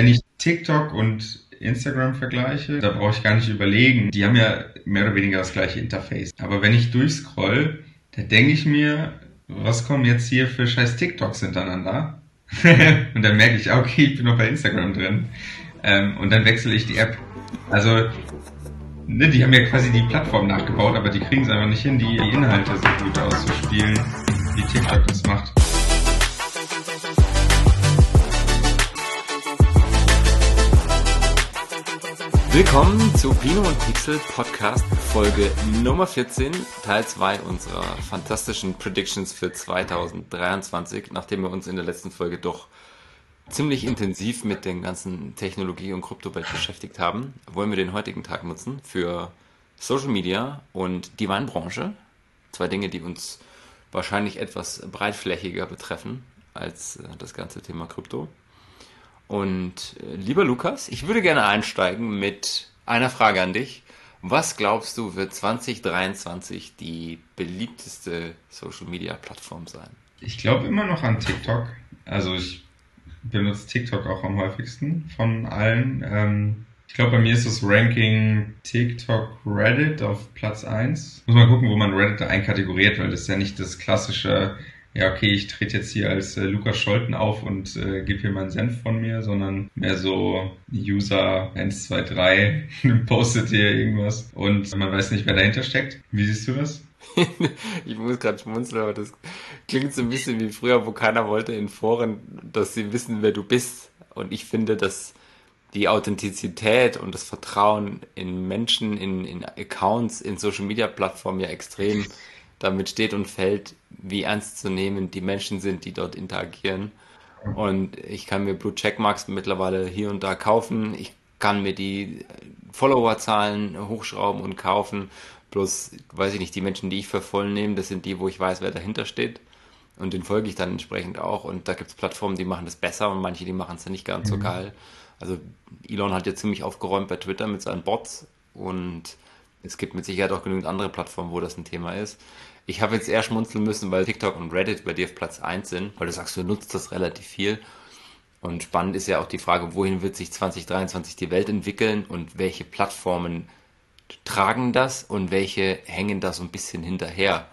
Wenn ich TikTok und Instagram vergleiche, da brauche ich gar nicht überlegen. Die haben ja mehr oder weniger das gleiche Interface. Aber wenn ich durchscroll, da denke ich mir, was kommen jetzt hier für scheiß TikToks hintereinander? und dann merke ich, okay, ich bin noch bei Instagram drin. Ähm, und dann wechsle ich die App. Also, ne, die haben ja quasi die Plattform nachgebaut, aber die kriegen es einfach nicht hin, die, die Inhalte so gut auszuspielen, wie TikTok das macht. Willkommen zu Pino und Pixel Podcast Folge Nummer 14, Teil 2 unserer fantastischen Predictions für 2023, nachdem wir uns in der letzten Folge doch ziemlich intensiv mit den ganzen Technologie- und Kryptowelt beschäftigt haben, wollen wir den heutigen Tag nutzen für Social Media und die Weinbranche. Zwei Dinge, die uns wahrscheinlich etwas breitflächiger betreffen als äh, das ganze Thema Krypto. Und äh, lieber Lukas, ich würde gerne einsteigen mit einer Frage an dich. Was glaubst du wird 2023 die beliebteste Social Media Plattform sein? Ich glaube immer noch an TikTok. Also ich benutze TikTok auch am häufigsten von allen. Ähm, ich glaube, bei mir ist das Ranking TikTok Reddit auf Platz 1. Muss mal gucken, wo man Reddit einkategoriert, weil das ist ja nicht das klassische ja, okay, ich trete jetzt hier als äh, Lukas Scholten auf und äh, gebe hier meinen Senf von mir, sondern mehr so User 1, 2, 3 postet hier irgendwas und man weiß nicht, wer dahinter steckt. Wie siehst du das? ich muss gerade schmunzeln, aber das klingt so ein bisschen wie früher, wo keiner wollte in Foren, dass sie wissen, wer du bist. Und ich finde, dass die Authentizität und das Vertrauen in Menschen, in, in Accounts, in Social Media Plattformen ja extrem damit steht und fällt, wie ernst zu nehmen die Menschen sind, die dort interagieren. Und ich kann mir Blue Checkmarks mittlerweile hier und da kaufen. Ich kann mir die Followerzahlen hochschrauben und kaufen. Bloß, weiß ich nicht, die Menschen, die ich für voll nehme, das sind die, wo ich weiß, wer dahinter steht. Und den folge ich dann entsprechend auch. Und da gibt es Plattformen, die machen das besser und manche, die machen es dann nicht ganz mhm. so geil. Also Elon hat ja ziemlich aufgeräumt bei Twitter mit seinen Bots und es gibt mit Sicherheit auch genügend andere Plattformen, wo das ein Thema ist. Ich habe jetzt eher schmunzeln müssen, weil TikTok und Reddit bei dir auf Platz 1 sind, weil du sagst, du nutzt das relativ viel. Und spannend ist ja auch die Frage, wohin wird sich 2023 die Welt entwickeln und welche Plattformen tragen das und welche hängen da so ein bisschen hinterher.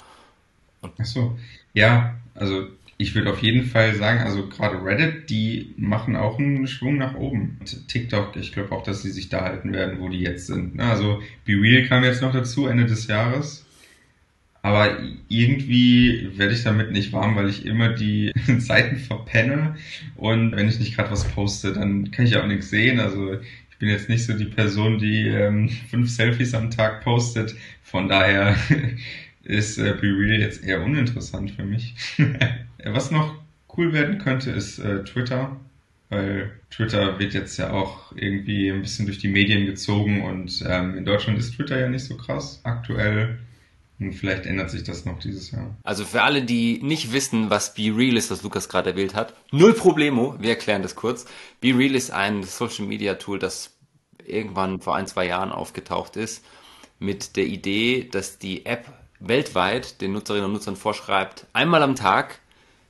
Und Ach so, ja, also ich würde auf jeden Fall sagen, also gerade Reddit, die machen auch einen Schwung nach oben. Und TikTok, ich glaube auch, dass sie sich da halten werden, wo die jetzt sind. Also Be Real kam jetzt noch dazu, Ende des Jahres. Aber irgendwie werde ich damit nicht warm, weil ich immer die Seiten verpenne. Und wenn ich nicht gerade was poste, dann kann ich auch nichts sehen. Also ich bin jetzt nicht so die Person, die ähm, fünf Selfies am Tag postet. Von daher ist äh, Be Real jetzt eher uninteressant für mich. Was noch cool werden könnte, ist äh, Twitter, weil Twitter wird jetzt ja auch irgendwie ein bisschen durch die Medien gezogen und ähm, in Deutschland ist Twitter ja nicht so krass aktuell. Und vielleicht ändert sich das noch dieses Jahr. Also für alle, die nicht wissen, was Be Real ist, was Lukas gerade erwähnt hat, null Problemo, wir erklären das kurz. Be Real ist ein Social Media Tool, das irgendwann vor ein, zwei Jahren aufgetaucht ist, mit der Idee, dass die App weltweit den Nutzerinnen und Nutzern vorschreibt, einmal am Tag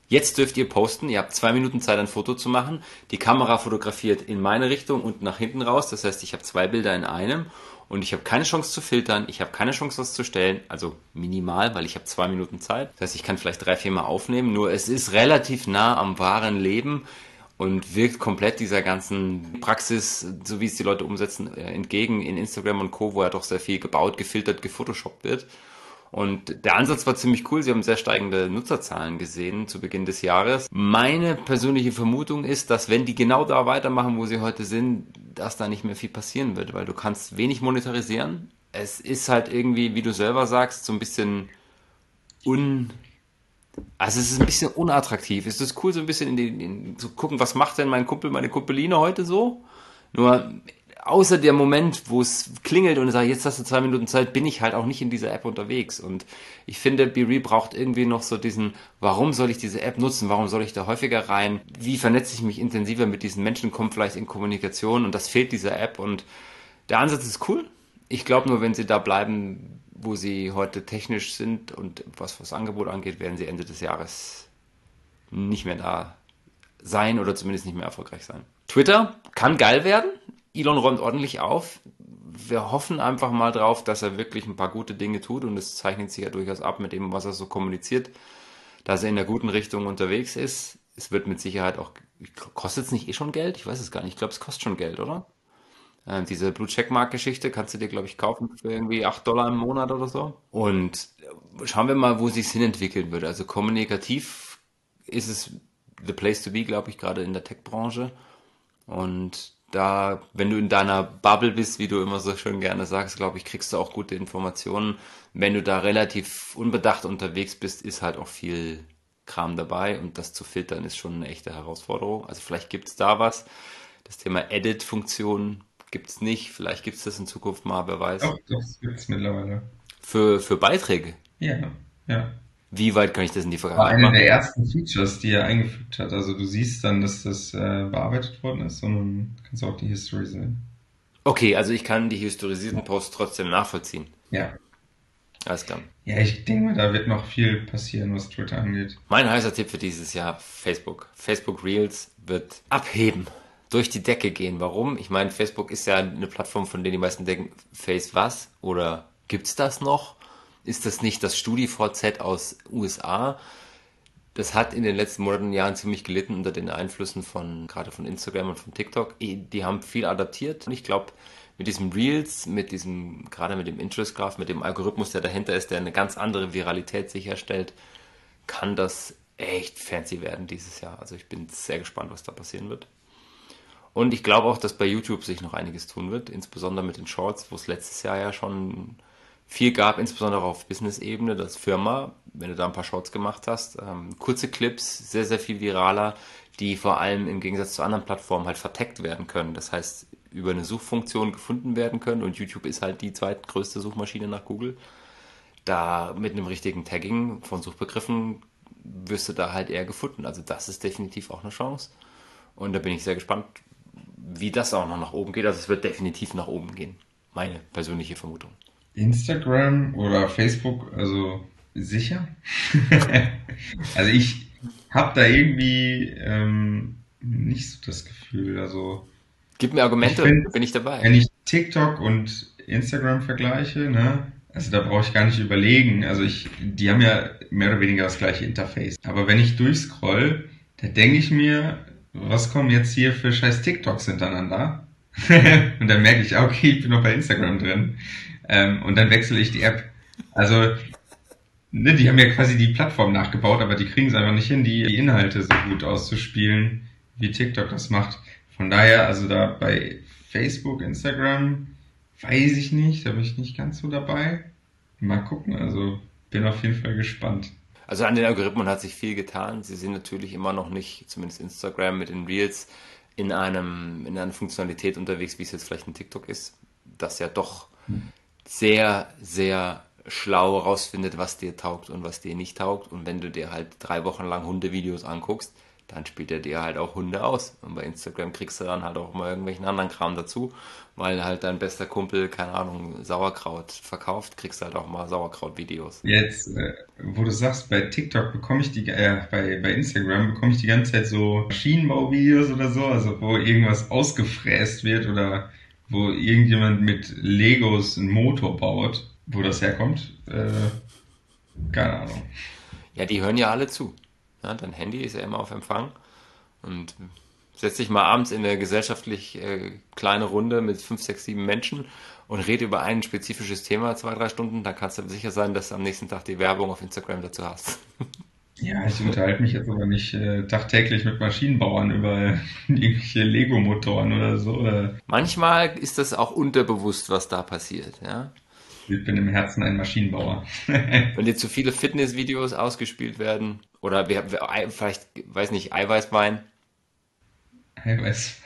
Jetzt dürft ihr posten. Ihr habt zwei Minuten Zeit, ein Foto zu machen. Die Kamera fotografiert in meine Richtung und nach hinten raus. Das heißt, ich habe zwei Bilder in einem und ich habe keine Chance zu filtern. Ich habe keine Chance, was zu stellen. Also minimal, weil ich habe zwei Minuten Zeit. Das heißt, ich kann vielleicht drei, vier Mal aufnehmen. Nur es ist relativ nah am wahren Leben und wirkt komplett dieser ganzen Praxis, so wie es die Leute umsetzen, äh, entgegen in Instagram und Co., wo ja doch sehr viel gebaut, gefiltert, gefotoshoppt wird. Und der Ansatz war ziemlich cool. Sie haben sehr steigende Nutzerzahlen gesehen zu Beginn des Jahres. Meine persönliche Vermutung ist, dass wenn die genau da weitermachen, wo sie heute sind, dass da nicht mehr viel passieren wird, weil du kannst wenig monetarisieren. Es ist halt irgendwie, wie du selber sagst, so ein bisschen un, also es ist ein bisschen unattraktiv. Es ist cool, so ein bisschen in die, in, zu gucken, was macht denn mein Kumpel, meine Kumpeline heute so? Nur außer der Moment, wo es klingelt und ich sage, jetzt hast du zwei Minuten Zeit, bin ich halt auch nicht in dieser App unterwegs. Und ich finde, BeRe braucht irgendwie noch so diesen, warum soll ich diese App nutzen? Warum soll ich da häufiger rein? Wie vernetze ich mich intensiver mit diesen Menschen? Kommt vielleicht in Kommunikation und das fehlt dieser App. Und der Ansatz ist cool. Ich glaube nur, wenn sie da bleiben, wo sie heute technisch sind und was das Angebot angeht, werden sie Ende des Jahres nicht mehr da sein oder zumindest nicht mehr erfolgreich sein. Twitter kann geil werden. Elon räumt ordentlich auf. Wir hoffen einfach mal drauf, dass er wirklich ein paar gute Dinge tut und es zeichnet sich ja durchaus ab mit dem, was er so kommuniziert, dass er in der guten Richtung unterwegs ist. Es wird mit Sicherheit auch, kostet es nicht eh schon Geld? Ich weiß es gar nicht. Ich glaube, es kostet schon Geld, oder? Äh, diese Blue Checkmark Geschichte kannst du dir, glaube ich, kaufen für irgendwie 8 Dollar im Monat oder so. Und schauen wir mal, wo sich hin entwickeln wird. Also kommunikativ ist es the place to be, glaube ich, gerade in der Tech-Branche. Und da, wenn du in deiner Bubble bist, wie du immer so schön gerne sagst, glaube ich, kriegst du auch gute Informationen. Wenn du da relativ unbedacht unterwegs bist, ist halt auch viel Kram dabei und das zu filtern ist schon eine echte Herausforderung. Also vielleicht gibt es da was. Das Thema Edit-Funktion gibt es nicht. Vielleicht gibt es das in Zukunft mal, wer weiß. Doch, das gibt es mittlerweile. Für, für Beiträge? Ja, ja. Wie weit kann ich das in die Vergangenheit machen? War eine der ersten Features, die er eingefügt hat. Also du siehst dann, dass das äh, bearbeitet worden ist und dann kannst du auch die History sehen. Okay, also ich kann die historisierten Posts trotzdem nachvollziehen. Ja. Alles klar. Ja, ich denke mal, da wird noch viel passieren, was Twitter angeht. Mein heißer Tipp für dieses Jahr, Facebook. Facebook Reels wird abheben durch die Decke gehen. Warum? Ich meine, Facebook ist ja eine Plattform, von der die meisten denken, Face was? Oder gibt's das noch? Ist das nicht das StudiVZ aus USA? Das hat in den letzten Monaten Jahren ziemlich gelitten unter den Einflüssen von, gerade von Instagram und von TikTok. Die haben viel adaptiert. Und ich glaube, mit diesem Reels, mit diesem, gerade mit dem Interest Graph, mit dem Algorithmus, der dahinter ist, der eine ganz andere Viralität sicherstellt, kann das echt fancy werden dieses Jahr. Also ich bin sehr gespannt, was da passieren wird. Und ich glaube auch, dass bei YouTube sich noch einiges tun wird, insbesondere mit den Shorts, wo es letztes Jahr ja schon viel gab, insbesondere auf Business-Ebene, das Firma, wenn du da ein paar Shorts gemacht hast, ähm, kurze Clips, sehr, sehr viel viraler, die vor allem im Gegensatz zu anderen Plattformen halt verteckt werden können. Das heißt, über eine Suchfunktion gefunden werden können und YouTube ist halt die zweitgrößte Suchmaschine nach Google. Da mit einem richtigen Tagging von Suchbegriffen wirst du da halt eher gefunden. Also das ist definitiv auch eine Chance. Und da bin ich sehr gespannt, wie das auch noch nach oben geht. Also es wird definitiv nach oben gehen. Meine persönliche Vermutung. Instagram oder Facebook, also sicher? also ich habe da irgendwie ähm, nicht so das Gefühl. Also Gib mir Argumente, ich find, bin ich dabei. Wenn ich TikTok und Instagram vergleiche, ne, also da brauche ich gar nicht überlegen. Also ich, die haben ja mehr oder weniger das gleiche Interface. Aber wenn ich durchscroll, da denke ich mir, was kommen jetzt hier für scheiß TikToks hintereinander? und dann merke ich, okay, ich bin noch bei Instagram drin. Ähm, und dann wechsle ich die App. Also, ne, die haben ja quasi die Plattform nachgebaut, aber die kriegen es einfach nicht hin, die, die Inhalte so gut auszuspielen, wie TikTok das macht. Von daher, also da bei Facebook, Instagram, weiß ich nicht, da bin ich nicht ganz so dabei. Mal gucken, also bin auf jeden Fall gespannt. Also an den Algorithmen hat sich viel getan. Sie sind natürlich immer noch nicht, zumindest Instagram mit den Reels, in einem, in einer Funktionalität unterwegs, wie es jetzt vielleicht ein TikTok ist, das ja doch sehr, sehr schlau rausfindet, was dir taugt und was dir nicht taugt. Und wenn du dir halt drei Wochen lang Hundevideos anguckst, dann spielt er dir halt auch Hunde aus. Und bei Instagram kriegst du dann halt auch mal irgendwelchen anderen Kram dazu, weil halt dein bester Kumpel, keine Ahnung, Sauerkraut verkauft, kriegst du halt auch mal Sauerkraut-Videos. Jetzt, äh, wo du sagst, bei TikTok bekomme ich die, äh, bei, bei Instagram bekomme ich die ganze Zeit so Maschinenbau-Videos oder so, also wo irgendwas ausgefräst wird oder wo irgendjemand mit Legos einen Motor baut, wo das herkommt, äh, keine Ahnung. Ja, die hören ja alle zu. Ja, dein Handy ist ja immer auf Empfang und setz dich mal abends in eine gesellschaftlich äh, kleine Runde mit fünf, sechs, sieben Menschen und rede über ein spezifisches Thema zwei, drei Stunden, dann kannst du sicher sein, dass du am nächsten Tag die Werbung auf Instagram dazu hast. Ja, ich unterhalte mich jetzt aber nicht äh, tagtäglich mit Maschinenbauern über irgendwelche Lego-Motoren oder so. Oder? Manchmal ist das auch unterbewusst, was da passiert, ja. Ich bin im Herzen ein Maschinenbauer. Wenn dir zu viele Fitnessvideos ausgespielt werden, oder wir, wir, vielleicht, weiß nicht, Eiweißwein. Eiweiß.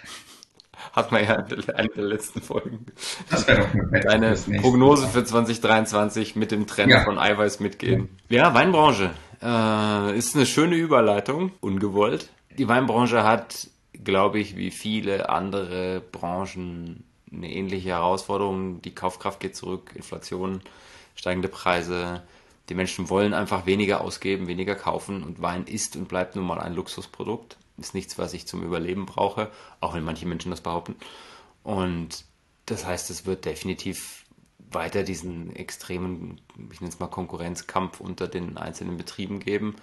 Hat man ja in einer der letzten Folgen. Das wäre doch eine Deine Prognose für 2023 mit dem Trend ja. von Eiweiß mitgehen. Ja, Weinbranche. Äh, ist eine schöne Überleitung, ungewollt. Die Weinbranche hat, glaube ich, wie viele andere Branchen eine ähnliche Herausforderung. Die Kaufkraft geht zurück, Inflation, steigende Preise, die Menschen wollen einfach weniger ausgeben, weniger kaufen und Wein ist und bleibt nun mal ein Luxusprodukt. ist nichts, was ich zum Überleben brauche, auch wenn manche Menschen das behaupten. Und das heißt, es wird definitiv weiter diesen extremen, ich nenne es mal Konkurrenzkampf unter den einzelnen Betrieben geben.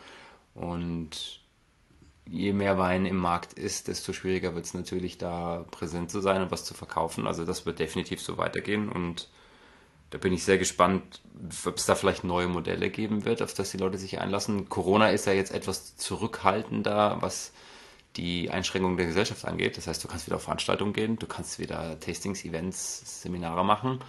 Und je mehr Wein im Markt ist, desto schwieriger wird es natürlich da präsent zu sein und was zu verkaufen. Also das wird definitiv so weitergehen und da bin ich sehr gespannt, ob es da vielleicht neue Modelle geben wird, auf das die Leute sich einlassen. Corona ist ja jetzt etwas zurückhaltender, was die Einschränkung der Gesellschaft angeht. Das heißt, du kannst wieder auf Veranstaltungen gehen, du kannst wieder Tastings, Events, Seminare machen.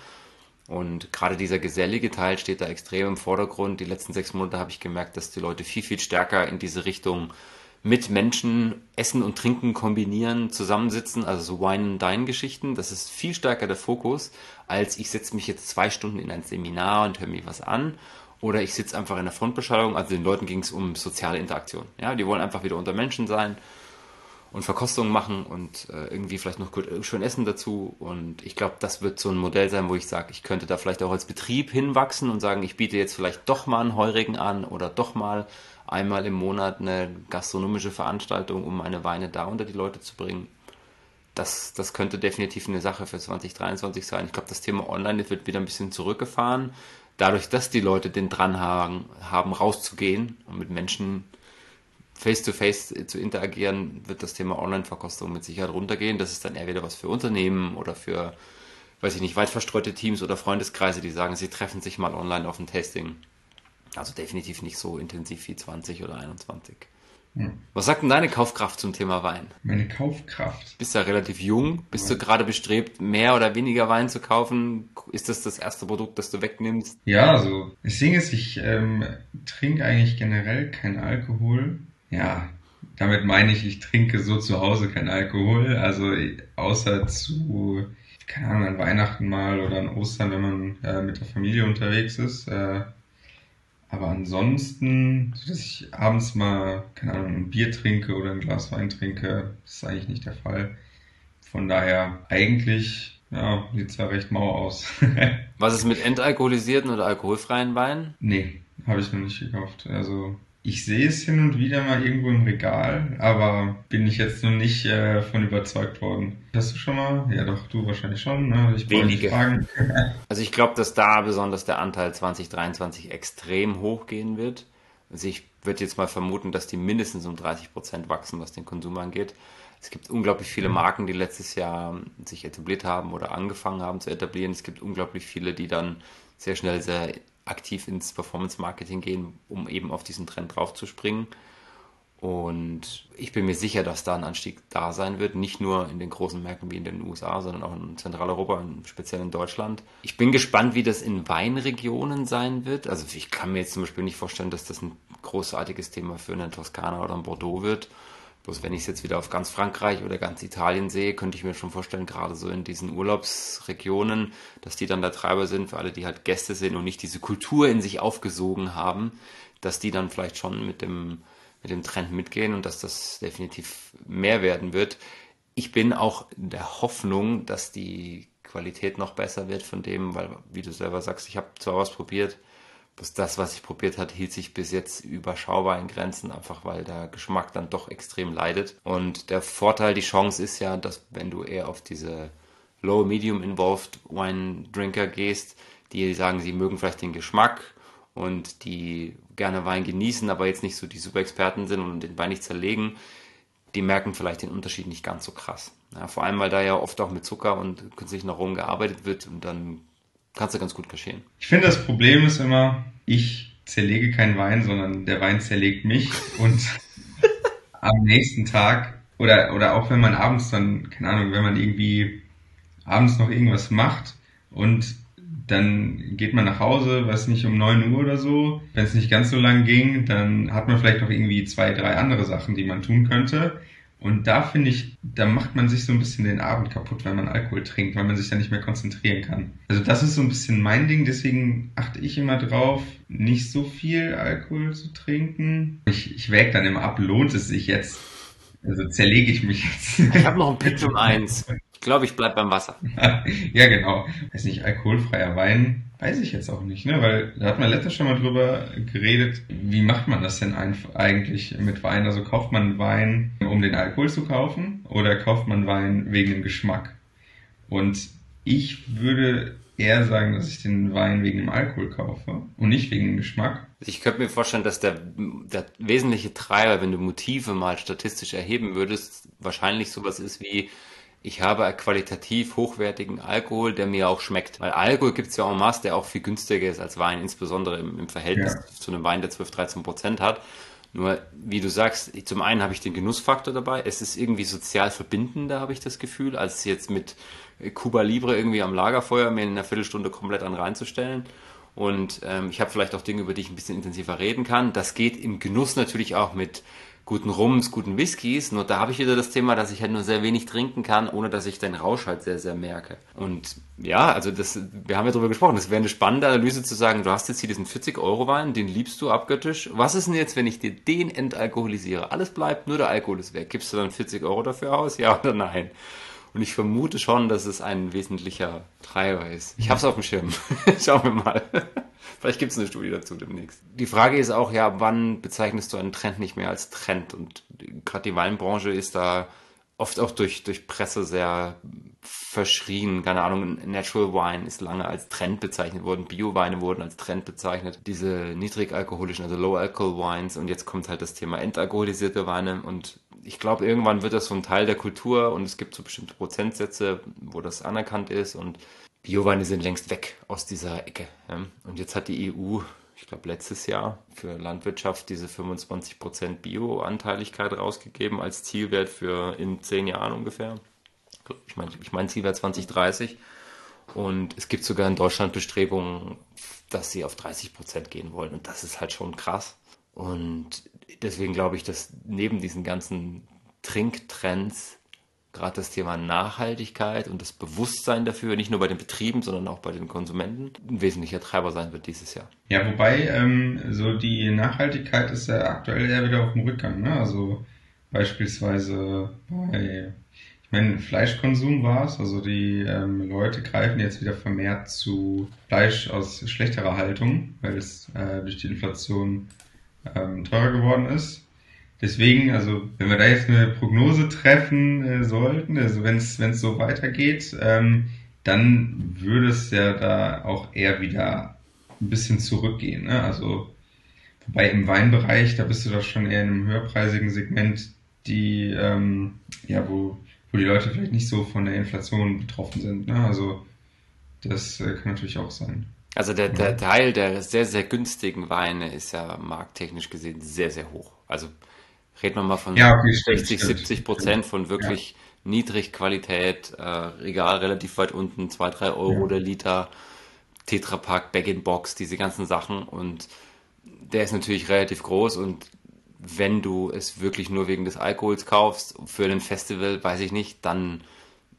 Und gerade dieser gesellige Teil steht da extrem im Vordergrund. Die letzten sechs Monate habe ich gemerkt, dass die Leute viel, viel stärker in diese Richtung mit Menschen Essen und Trinken kombinieren, zusammensitzen, also so Wine-and-Dine-Geschichten. Das ist viel stärker der Fokus, als ich setze mich jetzt zwei Stunden in ein Seminar und höre mir was an. Oder ich sitze einfach in der Frontbeschallung. Also den Leuten ging es um soziale Interaktion. Ja, die wollen einfach wieder unter Menschen sein und Verkostungen machen und äh, irgendwie vielleicht noch gut, schön essen dazu. Und ich glaube, das wird so ein Modell sein, wo ich sage, ich könnte da vielleicht auch als Betrieb hinwachsen und sagen, ich biete jetzt vielleicht doch mal einen Heurigen an oder doch mal einmal im Monat eine gastronomische Veranstaltung, um meine Weine da unter die Leute zu bringen. Das, das könnte definitiv eine Sache für 2023 sein. Ich glaube, das Thema Online wird wieder ein bisschen zurückgefahren. Dadurch, dass die Leute den dran haben, haben rauszugehen und mit Menschen face-to-face -face zu interagieren, wird das Thema Online-Verkostung mit Sicherheit runtergehen. Das ist dann eher wieder was für Unternehmen oder für, weiß ich nicht, weit verstreute Teams oder Freundeskreise, die sagen, sie treffen sich mal online auf ein Tasting. Also definitiv nicht so intensiv wie 20 oder 21. Hm. Was sagt denn deine Kaufkraft zum Thema Wein? Meine Kaufkraft? Bist ja relativ jung. Bist ja. du gerade bestrebt, mehr oder weniger Wein zu kaufen? Ist das das erste Produkt, das du wegnimmst? Ja, also das Ding ist, ich ähm, trinke eigentlich generell keinen Alkohol. Ja, damit meine ich, ich trinke so zu Hause keinen Alkohol. Also außer zu, keine Ahnung, an Weihnachten mal oder an Ostern, wenn man äh, mit der Familie unterwegs ist. Äh, aber ansonsten, so dass ich abends mal, keine Ahnung, ein Bier trinke oder ein Glas Wein trinke, ist eigentlich nicht der Fall. Von daher eigentlich, ja, sieht's ja recht mau aus. Was ist mit entalkoholisierten oder alkoholfreien Weinen? Nee, habe ich noch nicht gekauft. Also ich sehe es hin und wieder mal irgendwo im Regal, aber bin ich jetzt noch nicht äh, von überzeugt worden. Hast du schon mal? Ja, doch, du wahrscheinlich schon. Ne? Ich Wenige. Fragen. also ich glaube, dass da besonders der Anteil 2023 extrem hoch gehen wird. Also ich würde jetzt mal vermuten, dass die mindestens um 30 Prozent wachsen, was den Konsum angeht. Es gibt unglaublich viele Marken, die letztes Jahr sich etabliert haben oder angefangen haben zu etablieren. Es gibt unglaublich viele, die dann sehr schnell sehr aktiv ins Performance-Marketing gehen, um eben auf diesen Trend draufzuspringen. Und ich bin mir sicher, dass da ein Anstieg da sein wird, nicht nur in den großen Märkten wie in den USA, sondern auch in Zentraleuropa, speziell in Deutschland. Ich bin gespannt, wie das in Weinregionen sein wird. Also ich kann mir jetzt zum Beispiel nicht vorstellen, dass das ein großartiges Thema für eine Toskana oder ein Bordeaux wird. Bloß wenn ich es jetzt wieder auf ganz Frankreich oder ganz Italien sehe, könnte ich mir schon vorstellen, gerade so in diesen Urlaubsregionen, dass die dann der Treiber sind für alle, die halt Gäste sind und nicht diese Kultur in sich aufgesogen haben, dass die dann vielleicht schon mit dem, mit dem Trend mitgehen und dass das definitiv mehr werden wird. Ich bin auch in der Hoffnung, dass die Qualität noch besser wird von dem, weil, wie du selber sagst, ich habe zwar was probiert, dass das, was ich probiert hat, hielt sich bis jetzt überschaubar in Grenzen, einfach weil der Geschmack dann doch extrem leidet. Und der Vorteil, die Chance ist ja, dass wenn du eher auf diese Low Medium Involved Wine Drinker gehst, die sagen, sie mögen vielleicht den Geschmack und die gerne Wein genießen, aber jetzt nicht so die super Experten sind und den Wein nicht zerlegen, die merken vielleicht den Unterschied nicht ganz so krass. Ja, vor allem, weil da ja oft auch mit Zucker und künstlichen Aromen gearbeitet wird und dann kannst du ganz gut kaschieren. Ich finde, das Problem ist immer, ich zerlege keinen Wein, sondern der Wein zerlegt mich und am nächsten Tag oder, oder auch wenn man abends dann, keine Ahnung, wenn man irgendwie abends noch irgendwas macht und dann geht man nach Hause, weiß nicht, um neun Uhr oder so. Wenn es nicht ganz so lang ging, dann hat man vielleicht noch irgendwie zwei, drei andere Sachen, die man tun könnte. Und da finde ich, da macht man sich so ein bisschen den Abend kaputt, wenn man Alkohol trinkt, weil man sich da nicht mehr konzentrieren kann. Also das ist so ein bisschen mein Ding, deswegen achte ich immer drauf, nicht so viel Alkohol zu trinken. Ich, ich wäge dann immer ab, lohnt es sich jetzt? Also zerlege ich mich jetzt. Ich habe noch ein Pitch um eins. Ich glaube, ich bleib beim Wasser. ja, genau. Weiß nicht, alkoholfreier Wein, weiß ich jetzt auch nicht, ne? Weil da hat man letztes schon mal drüber geredet, wie macht man das denn eigentlich mit Wein? Also kauft man Wein, um den Alkohol zu kaufen, oder kauft man Wein wegen dem Geschmack? Und ich würde eher sagen, dass ich den Wein wegen dem Alkohol kaufe und nicht wegen dem Geschmack. Ich könnte mir vorstellen, dass der, der wesentliche Treiber, wenn du Motive mal statistisch erheben würdest, wahrscheinlich sowas ist wie, ich habe qualitativ hochwertigen Alkohol, der mir auch schmeckt. Weil Alkohol gibt es ja en masse, der auch viel günstiger ist als Wein, insbesondere im, im Verhältnis ja. zu einem Wein, der 12, 13 Prozent hat. Nur, wie du sagst, zum einen habe ich den Genussfaktor dabei. Es ist irgendwie sozial verbindender, habe ich das Gefühl, als jetzt mit Cuba Libre irgendwie am Lagerfeuer mir in einer Viertelstunde komplett an reinzustellen. Und ähm, ich habe vielleicht auch Dinge, über die ich ein bisschen intensiver reden kann. Das geht im Genuss natürlich auch mit guten Rums, guten Whiskys. Nur da habe ich wieder das Thema, dass ich halt nur sehr wenig trinken kann, ohne dass ich den Rausch halt sehr, sehr merke. Und ja, also das, wir haben ja darüber gesprochen, das wäre eine spannende Analyse zu sagen, du hast jetzt hier diesen 40-Euro-Wein, den liebst du abgöttisch. Was ist denn jetzt, wenn ich dir den entalkoholisiere? Alles bleibt, nur der Alkohol ist weg. Gibst du dann 40 Euro dafür aus? Ja oder nein? Und ich vermute schon, dass es ein wesentlicher Treiber ist. Ich habe es auf dem Schirm. Schauen wir mal. Vielleicht gibt es eine Studie dazu demnächst. Die Frage ist auch, ja, wann bezeichnest du einen Trend nicht mehr als Trend? Und gerade die Weinbranche ist da oft auch durch, durch Presse sehr verschrien. Keine Ahnung, Natural Wine ist lange als Trend bezeichnet worden. Bio-Weine wurden als Trend bezeichnet. Diese niedrigalkoholischen, also Low-Alcohol Wines. Und jetzt kommt halt das Thema entalkoholisierte Weine. Und ich glaube, irgendwann wird das so ein Teil der Kultur und es gibt so bestimmte Prozentsätze, wo das anerkannt ist. Und Bioweine sind längst weg aus dieser Ecke. Ja. Und jetzt hat die EU, ich glaube letztes Jahr, für Landwirtschaft diese 25% Bio-Anteiligkeit rausgegeben als Zielwert für in zehn Jahren ungefähr. Ich meine, ich mein Zielwert 2030. Und es gibt sogar in Deutschland Bestrebungen, dass sie auf 30% gehen wollen. Und das ist halt schon krass. Und deswegen glaube ich, dass neben diesen ganzen Trinktrends gerade das Thema Nachhaltigkeit und das Bewusstsein dafür, nicht nur bei den Betrieben, sondern auch bei den Konsumenten, ein wesentlicher Treiber sein wird dieses Jahr. Ja, wobei ähm, so die Nachhaltigkeit ist ja aktuell eher wieder auf dem Rückgang. Ne? Also beispielsweise bei, ich meine, Fleischkonsum war es, also die ähm, Leute greifen jetzt wieder vermehrt zu Fleisch aus schlechterer Haltung, weil es äh, durch die Inflation ähm, teurer geworden ist. Deswegen, also wenn wir da jetzt eine Prognose treffen äh, sollten, also wenn es so weitergeht, ähm, dann würde es ja da auch eher wieder ein bisschen zurückgehen. Ne? Also wobei im Weinbereich, da bist du doch schon eher in einem höherpreisigen Segment, die ähm, ja wo wo die Leute vielleicht nicht so von der Inflation betroffen sind. Ne? Also das äh, kann natürlich auch sein. Also der, der Teil der sehr, sehr günstigen Weine ist ja markttechnisch gesehen sehr, sehr hoch. Also reden wir mal von ja, okay, 60, stimmt, 70 Prozent von wirklich ja. Niedrigqualität, äh, Regal relativ weit unten, 2, 3 Euro ja. der Liter, Tetrapack, Bag-in-Box, diese ganzen Sachen und der ist natürlich relativ groß und wenn du es wirklich nur wegen des Alkohols kaufst, für ein Festival, weiß ich nicht, dann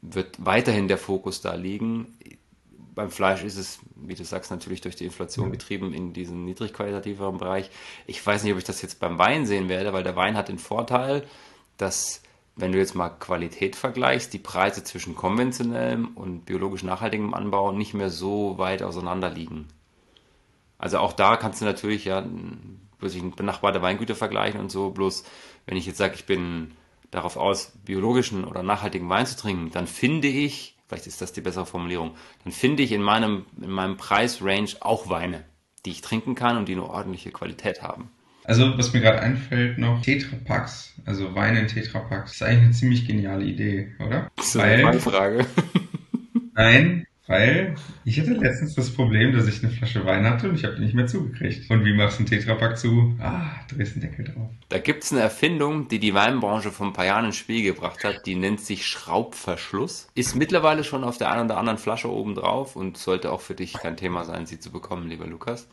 wird weiterhin der Fokus da liegen. Beim Fleisch ist es, wie du sagst, natürlich durch die Inflation getrieben in diesen niedrigqualitativeren Bereich. Ich weiß nicht, ob ich das jetzt beim Wein sehen werde, weil der Wein hat den Vorteil, dass, wenn du jetzt mal Qualität vergleichst, die Preise zwischen konventionellem und biologisch nachhaltigem Anbau nicht mehr so weit auseinander liegen. Also auch da kannst du natürlich ja plötzlich benachbarte Weingüter vergleichen und so. Bloß, wenn ich jetzt sage, ich bin darauf aus, biologischen oder nachhaltigen Wein zu trinken, dann finde ich, vielleicht ist das die bessere Formulierung, dann finde ich in meinem, in meinem Preisrange auch Weine, die ich trinken kann und die eine ordentliche Qualität haben. Also, was mir gerade einfällt noch, Tetrapacks, also Weine in Tetrapacks, ist eigentlich eine ziemlich geniale Idee, oder? Das ist Weil, eine Frage. Nein, weil ich hatte letztens das Problem, dass ich eine Flasche Wein hatte und ich habe die nicht mehr zugekriegt. Und wie machst du einen Tetrapack zu? Ah, drehst einen Deckel drauf. Da gibt es eine Erfindung, die die Weinbranche vor ein paar Jahren ins Spiel gebracht hat. Die nennt sich Schraubverschluss. Ist mittlerweile schon auf der einen oder anderen Flasche oben drauf und sollte auch für dich kein Thema sein, sie zu bekommen, lieber Lukas.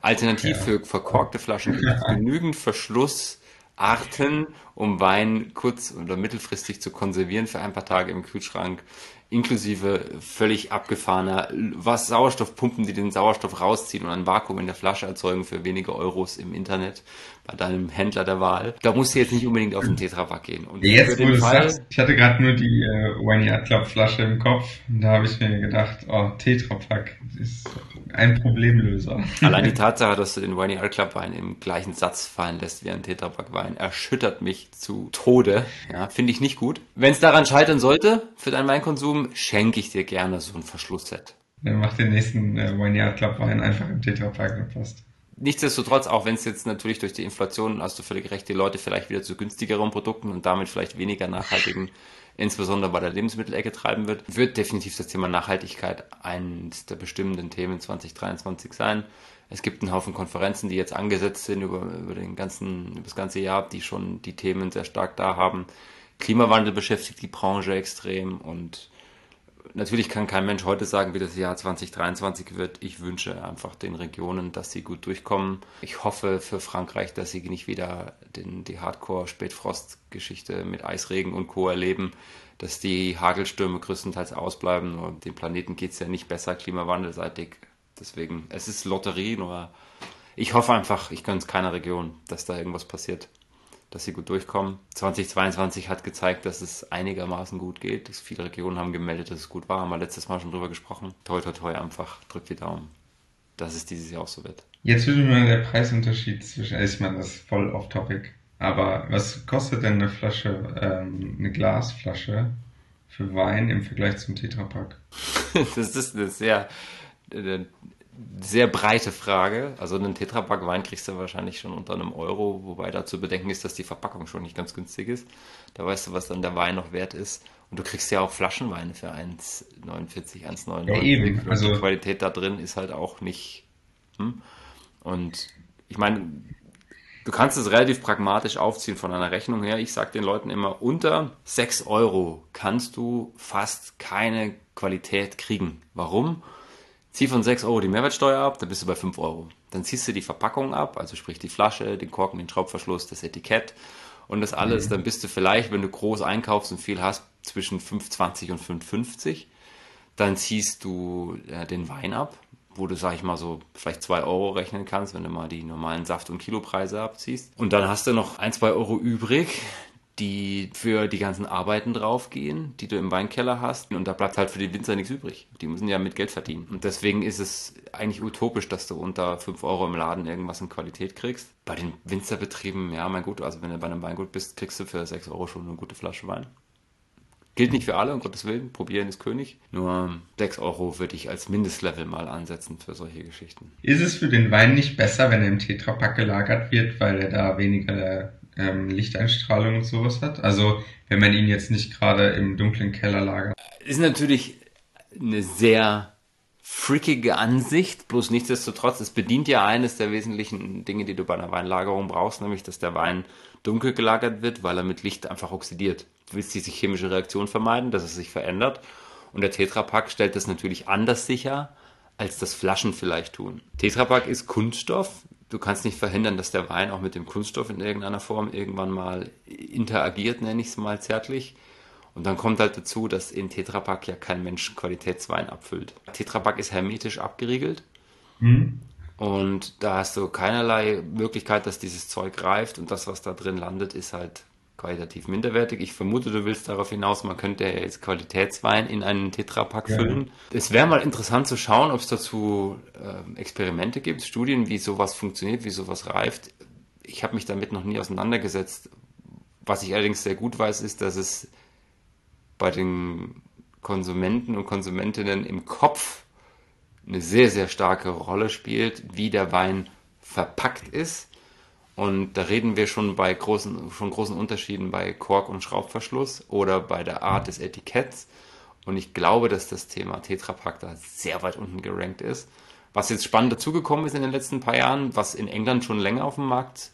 Alternativ ja. für verkorkte Flaschen gibt es genügend Verschlussarten um Wein kurz- oder mittelfristig zu konservieren für ein paar Tage im Kühlschrank, inklusive völlig abgefahrener was Sauerstoffpumpen, die den Sauerstoff rausziehen und ein Vakuum in der Flasche erzeugen für wenige Euros im Internet bei deinem Händler der Wahl. Da musst du jetzt nicht unbedingt auf den Tetrapack gehen. Und jetzt, wo du Fall, sagst, ich hatte gerade nur die äh, Wine Art Club Flasche im Kopf und da habe ich mir gedacht, oh, Tetrapack ist ein Problemlöser. Allein die Tatsache, dass du den Wine Art Club Wein im gleichen Satz fallen lässt wie ein Tetrapack Wein, erschüttert mich zu Tode. Ja, finde ich nicht gut. Wenn es daran scheitern sollte, für deinen Weinkonsum, schenke ich dir gerne so ein Verschlussset. Dann mach den nächsten äh, Wine Art Club Wein einfach im Tetrapack, dann passt. Nichtsdestotrotz, auch wenn es jetzt natürlich durch die Inflation, hast du völlig recht, die Leute vielleicht wieder zu günstigeren Produkten und damit vielleicht weniger nachhaltigen, insbesondere bei der Lebensmittelecke treiben wird, wird definitiv das Thema Nachhaltigkeit eines der bestimmenden Themen 2023 sein. Es gibt einen Haufen Konferenzen, die jetzt angesetzt sind über, über, den ganzen, über das ganze Jahr, die schon die Themen sehr stark da haben. Klimawandel beschäftigt die Branche extrem und natürlich kann kein Mensch heute sagen, wie das Jahr 2023 wird. Ich wünsche einfach den Regionen, dass sie gut durchkommen. Ich hoffe für Frankreich, dass sie nicht wieder den, die Hardcore-Spätfrost-Geschichte mit Eisregen und Co. erleben, dass die Hagelstürme größtenteils ausbleiben. Und dem Planeten geht es ja nicht besser klimawandelseitig. Deswegen, es ist Lotterie, nur ich hoffe einfach, ich gönne es keiner Region, dass da irgendwas passiert dass sie gut durchkommen. 2022 hat gezeigt, dass es einigermaßen gut geht. Viele Regionen haben gemeldet, dass es gut war. Haben wir letztes Mal schon drüber gesprochen. Toi, toi, toi, einfach drückt die Daumen, dass es dieses Jahr auch so wird. Jetzt würde mir der Preisunterschied zwischen, ich meine, das ist voll off-topic. Aber was kostet denn eine Flasche, ähm, eine Glasflasche für Wein im Vergleich zum Tetrapack? das ist eine sehr äh, sehr breite Frage. Also einen Tetrapack Wein kriegst du wahrscheinlich schon unter einem Euro, wobei da zu bedenken ist, dass die Verpackung schon nicht ganz günstig ist. Da weißt du, was dann der Wein noch wert ist. Und du kriegst ja auch Flaschenweine für 1,49, 1,99. Ja, eben. Also die Qualität da drin ist halt auch nicht. Hm? Und ich meine, du kannst es relativ pragmatisch aufziehen von einer Rechnung her. Ich sage den Leuten immer, unter 6 Euro kannst du fast keine Qualität kriegen. Warum? Zieh von 6 Euro die Mehrwertsteuer ab, dann bist du bei 5 Euro. Dann ziehst du die Verpackung ab, also sprich die Flasche, den Korken, den Schraubverschluss, das Etikett und das alles. Mhm. Dann bist du vielleicht, wenn du groß einkaufst und viel hast, zwischen 5,20 und 5,50. Dann ziehst du äh, den Wein ab, wo du, sag ich mal, so vielleicht 2 Euro rechnen kannst, wenn du mal die normalen Saft- und Kilopreise abziehst. Und dann hast du noch 1, 2 Euro übrig, die für die ganzen Arbeiten draufgehen, die du im Weinkeller hast. Und da bleibt halt für die Winzer nichts übrig. Die müssen ja mit Geld verdienen. Und deswegen ist es eigentlich utopisch, dass du unter 5 Euro im Laden irgendwas in Qualität kriegst. Bei den Winzerbetrieben, ja, mein Gut, also wenn du bei einem Weingut bist, kriegst du für 6 Euro schon eine gute Flasche Wein. Gilt nicht für alle, um Gottes Willen. Probieren ist König. Nur 6 Euro würde ich als Mindestlevel mal ansetzen für solche Geschichten. Ist es für den Wein nicht besser, wenn er im Tetrapack gelagert wird, weil er da weniger ähm, Lichteinstrahlung und sowas hat? Also wenn man ihn jetzt nicht gerade im dunklen Keller lagert. Ist natürlich eine sehr freakige Ansicht, bloß nichtsdestotrotz, es bedient ja eines der wesentlichen Dinge, die du bei einer Weinlagerung brauchst, nämlich dass der Wein dunkel gelagert wird, weil er mit Licht einfach oxidiert. Du willst diese chemische Reaktion vermeiden, dass es sich verändert. Und der Tetrapack stellt das natürlich anders sicher, als das Flaschen vielleicht tun. Tetrapack ist Kunststoff, du kannst nicht verhindern, dass der Wein auch mit dem Kunststoff in irgendeiner Form irgendwann mal interagiert, nenne ich es mal zärtlich. Und dann kommt halt dazu, dass in Tetrapack ja kein Mensch Qualitätswein abfüllt. Tetrapack ist hermetisch abgeriegelt. Mhm. Und da hast du keinerlei Möglichkeit, dass dieses Zeug reift und das, was da drin landet, ist halt qualitativ minderwertig. Ich vermute, du willst darauf hinaus, man könnte ja jetzt Qualitätswein in einen Tetrapack ja. füllen. Es wäre mal interessant zu schauen, ob es dazu äh, Experimente gibt, Studien, wie sowas funktioniert, wie sowas reift. Ich habe mich damit noch nie auseinandergesetzt. Was ich allerdings sehr gut weiß, ist, dass es bei den Konsumenten und Konsumentinnen im Kopf eine sehr, sehr starke Rolle spielt, wie der Wein verpackt ist und da reden wir schon bei großen, schon großen Unterschieden bei Kork und Schraubverschluss oder bei der Art des Etiketts. Und ich glaube, dass das Thema Tetrapack da sehr weit unten gerankt ist. Was jetzt spannend dazugekommen ist in den letzten paar Jahren, was in England schon länger auf dem Markt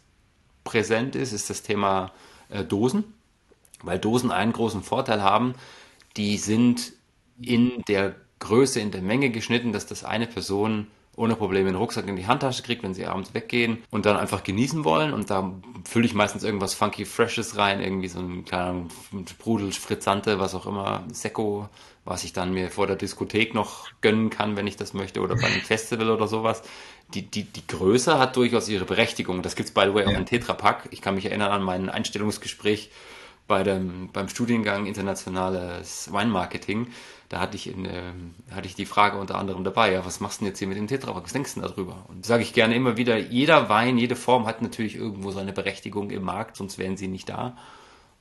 präsent ist, ist das Thema äh, Dosen. Weil Dosen einen großen Vorteil haben, die sind in der Größe, in der Menge geschnitten, dass das eine Person ohne Probleme den Rucksack in die Handtasche kriegt, wenn sie abends weggehen und dann einfach genießen wollen. Und da fülle ich meistens irgendwas funky Freshes rein, irgendwie so ein kleiner Sprudel, Spritzante, was auch immer, Sekko, was ich dann mir vor der Diskothek noch gönnen kann, wenn ich das möchte, oder bei einem Festival oder sowas. Die, die, die Größe hat durchaus ihre Berechtigung. Das gibt's by the way auch ja. in Tetrapack. Ich kann mich erinnern an mein Einstellungsgespräch bei dem, beim Studiengang Internationales Weinmarketing da hatte ich, in, äh, hatte ich die Frage unter anderem dabei, ja, was machst du denn jetzt hier mit dem Tetrapack? Was denkst du denn darüber? Und sage ich gerne immer wieder, jeder Wein, jede Form hat natürlich irgendwo seine Berechtigung im Markt, sonst wären sie nicht da.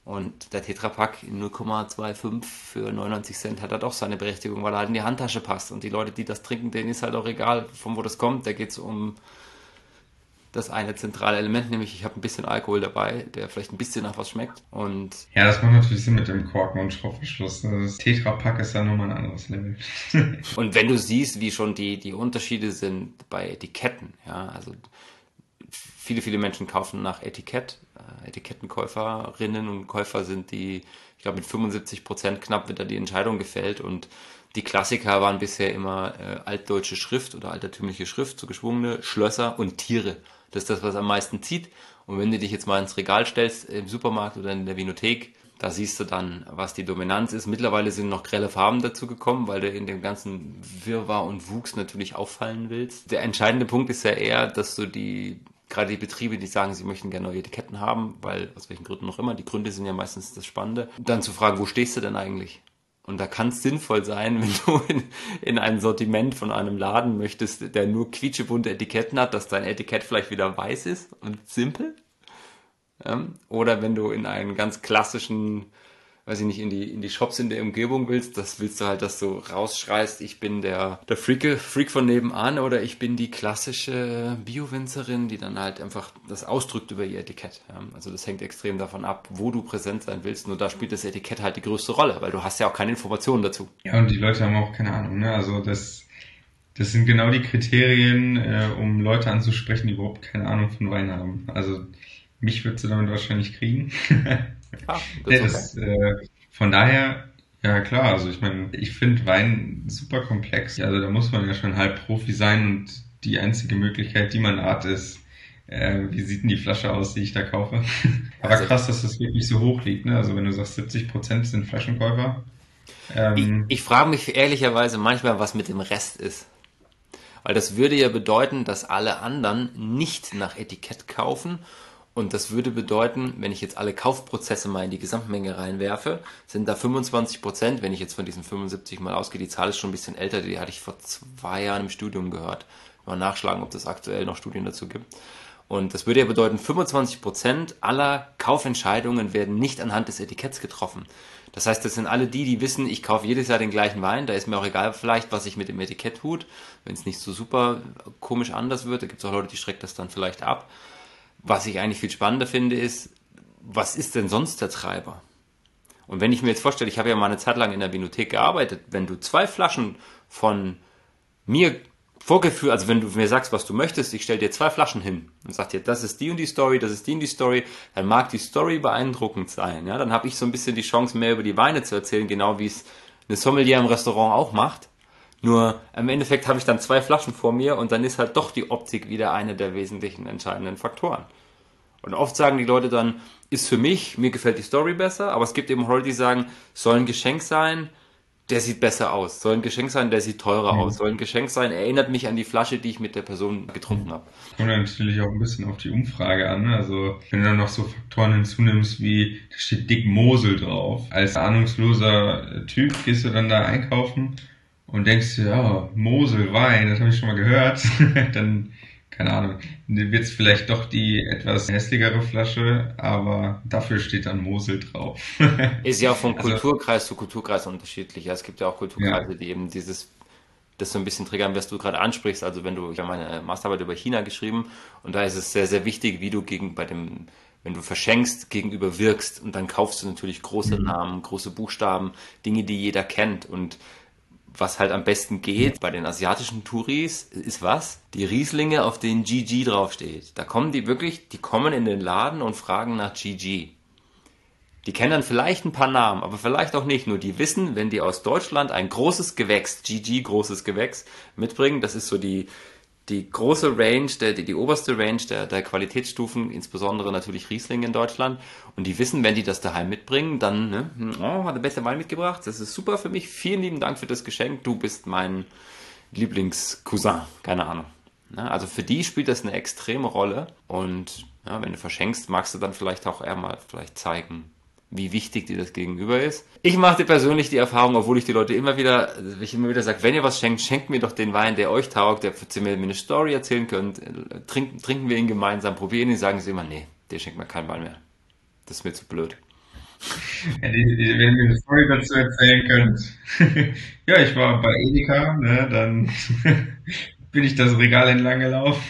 Und der Tetrapack in 0,25 für 99 Cent hat halt auch seine Berechtigung, weil er halt in die Handtasche passt. Und die Leute, die das trinken, denen ist halt auch egal, von wo das kommt. Da geht es um das eine zentrale Element, nämlich ich habe ein bisschen Alkohol dabei, der vielleicht ein bisschen nach was schmeckt. Und ja, das macht natürlich Sinn mit dem Korken und Schraubverschluss. Das Tetra-Pack ist ja nochmal ein anderes Level. und wenn du siehst, wie schon die, die Unterschiede sind bei Etiketten, ja, also viele, viele Menschen kaufen nach Etikett. Äh, Etikettenkäuferinnen und Käufer sind die, ich glaube, mit 75 Prozent knapp wird da die Entscheidung gefällt und die Klassiker waren bisher immer äh, altdeutsche Schrift oder altertümliche Schrift, so geschwungene Schlösser und Tiere. Das ist das, was am meisten zieht. Und wenn du dich jetzt mal ins Regal stellst im Supermarkt oder in der Vinothek, da siehst du dann, was die Dominanz ist. Mittlerweile sind noch grelle Farben dazu gekommen, weil du in dem ganzen Wirrwarr und Wuchs natürlich auffallen willst. Der entscheidende Punkt ist ja eher, dass du die, gerade die Betriebe, die sagen, sie möchten gerne neue Etiketten haben, weil aus welchen Gründen noch immer, die Gründe sind ja meistens das Spannende, dann zu fragen, wo stehst du denn eigentlich? Und da kann es sinnvoll sein, wenn du in, in ein Sortiment von einem Laden möchtest, der nur quietschebunte Etiketten hat, dass dein Etikett vielleicht wieder weiß ist und simpel. Ja? Oder wenn du in einen ganz klassischen weiß ich nicht, in die, in die Shops in der Umgebung willst, das willst du halt, dass du rausschreist, ich bin der, der Freak, Freak von nebenan oder ich bin die klassische Bio-Winzerin, die dann halt einfach das ausdrückt über ihr Etikett. Ja. Also das hängt extrem davon ab, wo du präsent sein willst. Nur da spielt das Etikett halt die größte Rolle, weil du hast ja auch keine Informationen dazu. Ja, und die Leute haben auch keine Ahnung, ne? Also das, das sind genau die Kriterien, äh, um Leute anzusprechen, die überhaupt keine Ahnung von Wein haben. Also mich würdest du damit wahrscheinlich kriegen. Ah, das, okay. äh, von daher, ja klar, also ich meine, ich finde Wein super komplex. Also da muss man ja schon halb Profi sein und die einzige Möglichkeit, die man hat, ist, äh, wie sieht denn die Flasche aus, die ich da kaufe? Aber also, krass, dass das wirklich so hoch liegt, ne? Also wenn du sagst, 70% sind Flaschenkäufer. Ähm, ich, ich frage mich ehrlicherweise manchmal, was mit dem Rest ist. Weil das würde ja bedeuten, dass alle anderen nicht nach Etikett kaufen und das würde bedeuten, wenn ich jetzt alle Kaufprozesse mal in die Gesamtmenge reinwerfe, sind da 25 Prozent, wenn ich jetzt von diesen 75 mal ausgehe, die Zahl ist schon ein bisschen älter, die hatte ich vor zwei Jahren im Studium gehört. Mal nachschlagen, ob es aktuell noch Studien dazu gibt. Und das würde ja bedeuten, 25 Prozent aller Kaufentscheidungen werden nicht anhand des Etiketts getroffen. Das heißt, das sind alle die, die wissen, ich kaufe jedes Jahr den gleichen Wein, da ist mir auch egal vielleicht, was ich mit dem Etikett tut, wenn es nicht so super komisch anders wird, da gibt es auch Leute, die strecken das dann vielleicht ab. Was ich eigentlich viel spannender finde, ist, was ist denn sonst der Treiber? Und wenn ich mir jetzt vorstelle, ich habe ja mal eine Zeit lang in der Vinothek gearbeitet, wenn du zwei Flaschen von mir vorgeführt, also wenn du mir sagst, was du möchtest, ich stelle dir zwei Flaschen hin und sag dir, das ist die und die Story, das ist die und die Story, dann mag die Story beeindruckend sein, ja, dann habe ich so ein bisschen die Chance, mehr über die Weine zu erzählen, genau wie es eine Sommelier im Restaurant auch macht. Nur im Endeffekt habe ich dann zwei Flaschen vor mir und dann ist halt doch die Optik wieder eine der wesentlichen entscheidenden Faktoren. Und oft sagen die Leute dann, ist für mich, mir gefällt die Story besser, aber es gibt eben Leute, die sagen, soll ein Geschenk sein, der sieht besser aus. Soll ein Geschenk sein, der sieht teurer mhm. aus. Soll ein Geschenk sein, erinnert mich an die Flasche, die ich mit der Person getrunken habe. Kommt natürlich auch ein bisschen auf die Umfrage an. Also wenn du dann noch so Faktoren hinzunimmst wie, da steht dick Mosel drauf. Als ahnungsloser Typ gehst du dann da einkaufen und denkst du, ja, Mosel, Wein, das habe ich schon mal gehört, dann, keine Ahnung, wird es vielleicht doch die etwas hässlichere Flasche, aber dafür steht dann Mosel drauf. Ist ja auch von also, Kulturkreis zu Kulturkreis unterschiedlich. Es gibt ja auch Kulturkreise, ja. die eben dieses das so ein bisschen triggern, was du gerade ansprichst. Also wenn du, ich habe meine Masterarbeit über China geschrieben und da ist es sehr, sehr wichtig, wie du gegen bei dem, wenn du verschenkst, gegenüber wirkst und dann kaufst du natürlich große mhm. Namen, große Buchstaben, Dinge, die jeder kennt und was halt am besten geht bei den asiatischen Touris, ist was? Die Rieslinge, auf denen GG draufsteht. Da kommen die wirklich, die kommen in den Laden und fragen nach GG. Die kennen dann vielleicht ein paar Namen, aber vielleicht auch nicht. Nur die wissen, wenn die aus Deutschland ein großes Gewächs, GG großes Gewächs, mitbringen, das ist so die, die große Range, der, die, die oberste Range der, der Qualitätsstufen, insbesondere natürlich Riesling in Deutschland. Und die wissen, wenn die das daheim mitbringen, dann, ne, oh, hat der beste Wein mitgebracht. Das ist super für mich. Vielen lieben Dank für das Geschenk. Du bist mein Lieblingscousin. Keine Ahnung. Ne? Also für die spielt das eine extreme Rolle. Und ja, wenn du verschenkst, magst du dann vielleicht auch eher mal vielleicht zeigen, wie wichtig dir das gegenüber ist. Ich mache dir persönlich die Erfahrung, obwohl ich die Leute immer wieder, ich immer wieder sage, wenn ihr was schenkt, schenkt mir doch den Wein, der euch taugt, der mir eine Story erzählen könnt. Trinken, trinken wir ihn gemeinsam, probieren ihn, sagen sie immer, nee, der schenkt mir keinen Wein mehr. Das ist mir zu blöd. Ja, die, die, wenn ihr eine Story dazu erzählen könnt. ja, ich war bei Edeka, ne, dann bin ich das Regal entlang gelaufen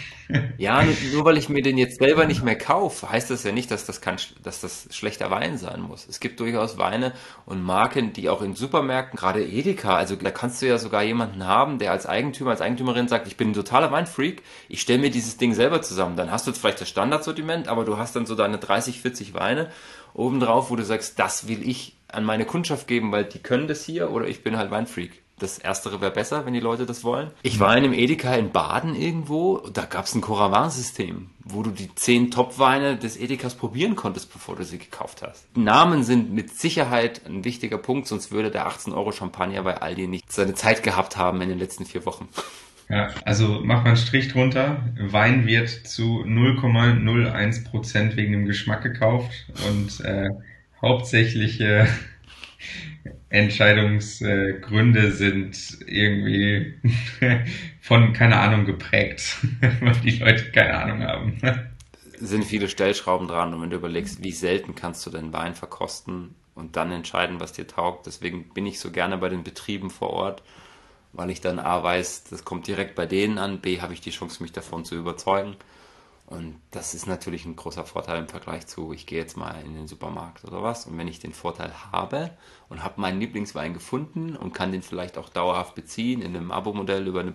ja, nur, weil ich mir den jetzt selber nicht mehr kaufe, heißt das ja nicht, dass das, kein, dass das schlechter Wein sein muss. Es gibt durchaus Weine und Marken, die auch in Supermärkten, gerade Edeka, also da kannst du ja sogar jemanden haben, der als Eigentümer, als Eigentümerin sagt, ich bin ein totaler Weinfreak, ich stelle mir dieses Ding selber zusammen. Dann hast du jetzt vielleicht das Standardsortiment, aber du hast dann so deine 30, 40 Weine obendrauf, wo du sagst, das will ich an meine Kundschaft geben, weil die können das hier oder ich bin halt Weinfreak. Das erstere wäre besser, wenn die Leute das wollen. Ich war in einem Edeka in Baden irgendwo, da gab es ein Coravin-System, wo du die zehn Top-Weine des Edekas probieren konntest, bevor du sie gekauft hast. Namen sind mit Sicherheit ein wichtiger Punkt, sonst würde der 18 Euro Champagner bei Aldi nicht seine Zeit gehabt haben in den letzten vier Wochen. Ja, also mach mal einen Strich drunter. Wein wird zu 0,01% wegen dem Geschmack gekauft und äh, hauptsächliche Entscheidungsgründe sind irgendwie von, keine Ahnung, geprägt, weil die Leute keine Ahnung haben. Sind viele Stellschrauben dran und wenn du überlegst, wie selten kannst du den Wein verkosten und dann entscheiden, was dir taugt. Deswegen bin ich so gerne bei den Betrieben vor Ort, weil ich dann A weiß, das kommt direkt bei denen an, B habe ich die Chance, mich davon zu überzeugen. Und das ist natürlich ein großer Vorteil im Vergleich zu, ich gehe jetzt mal in den Supermarkt oder was. Und wenn ich den Vorteil habe und habe meinen Lieblingswein gefunden und kann den vielleicht auch dauerhaft beziehen in einem Abo-Modell über eine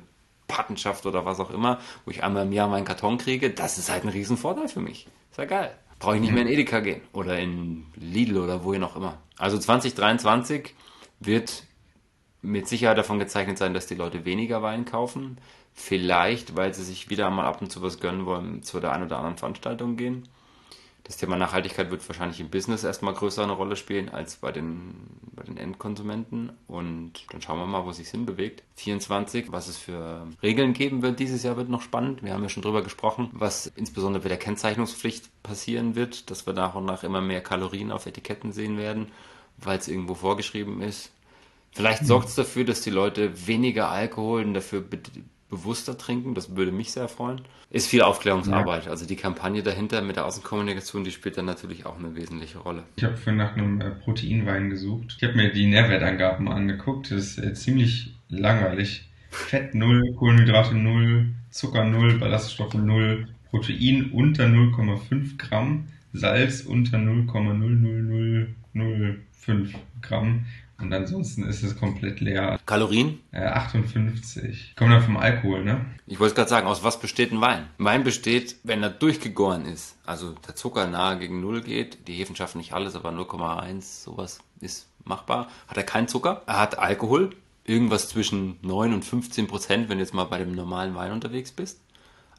Patenschaft oder was auch immer, wo ich einmal im Jahr meinen Karton kriege, das ist halt ein Riesenvorteil für mich. Ist ja geil. Brauche ich nicht mehr in Edeka gehen oder in Lidl oder wohin auch immer. Also 2023 wird mit Sicherheit davon gezeichnet sein, dass die Leute weniger Wein kaufen. Vielleicht, weil sie sich wieder mal ab und zu was gönnen wollen, zu der einen oder anderen Veranstaltung gehen. Das Thema Nachhaltigkeit wird wahrscheinlich im Business erstmal größer eine Rolle spielen als bei den, bei den Endkonsumenten. Und dann schauen wir mal, wo sich hinbewegt. 24, was es für Regeln geben wird dieses Jahr, wird noch spannend. Wir haben ja schon drüber gesprochen, was insbesondere bei der Kennzeichnungspflicht passieren wird, dass wir nach und nach immer mehr Kalorien auf Etiketten sehen werden, weil es irgendwo vorgeschrieben ist. Vielleicht sorgt es dafür, dass die Leute weniger Alkohol und dafür bewusster trinken. Das würde mich sehr freuen. Ist viel Aufklärungsarbeit. Ja. Also die Kampagne dahinter mit der Außenkommunikation, die spielt dann natürlich auch eine wesentliche Rolle. Ich habe vorhin nach einem äh, Proteinwein gesucht. Ich habe mir die Nährwertangaben angeguckt. Das ist äh, ziemlich langweilig. Fett 0, Kohlenhydrate 0, Zucker 0, Ballaststoffe 0, Protein unter 0,5 Gramm, Salz unter 0,00005 Gramm und ansonsten ist es komplett leer. Kalorien? Äh, 58. Kommt dann vom Alkohol, ne? Ich wollte gerade sagen, aus was besteht ein Wein? Wein besteht, wenn er durchgegoren ist, also der Zucker nahe gegen Null geht, die Hefen schaffen nicht alles, aber 0,1, sowas ist machbar. Hat er keinen Zucker? Er hat Alkohol, irgendwas zwischen 9 und 15 Prozent, wenn du jetzt mal bei dem normalen Wein unterwegs bist.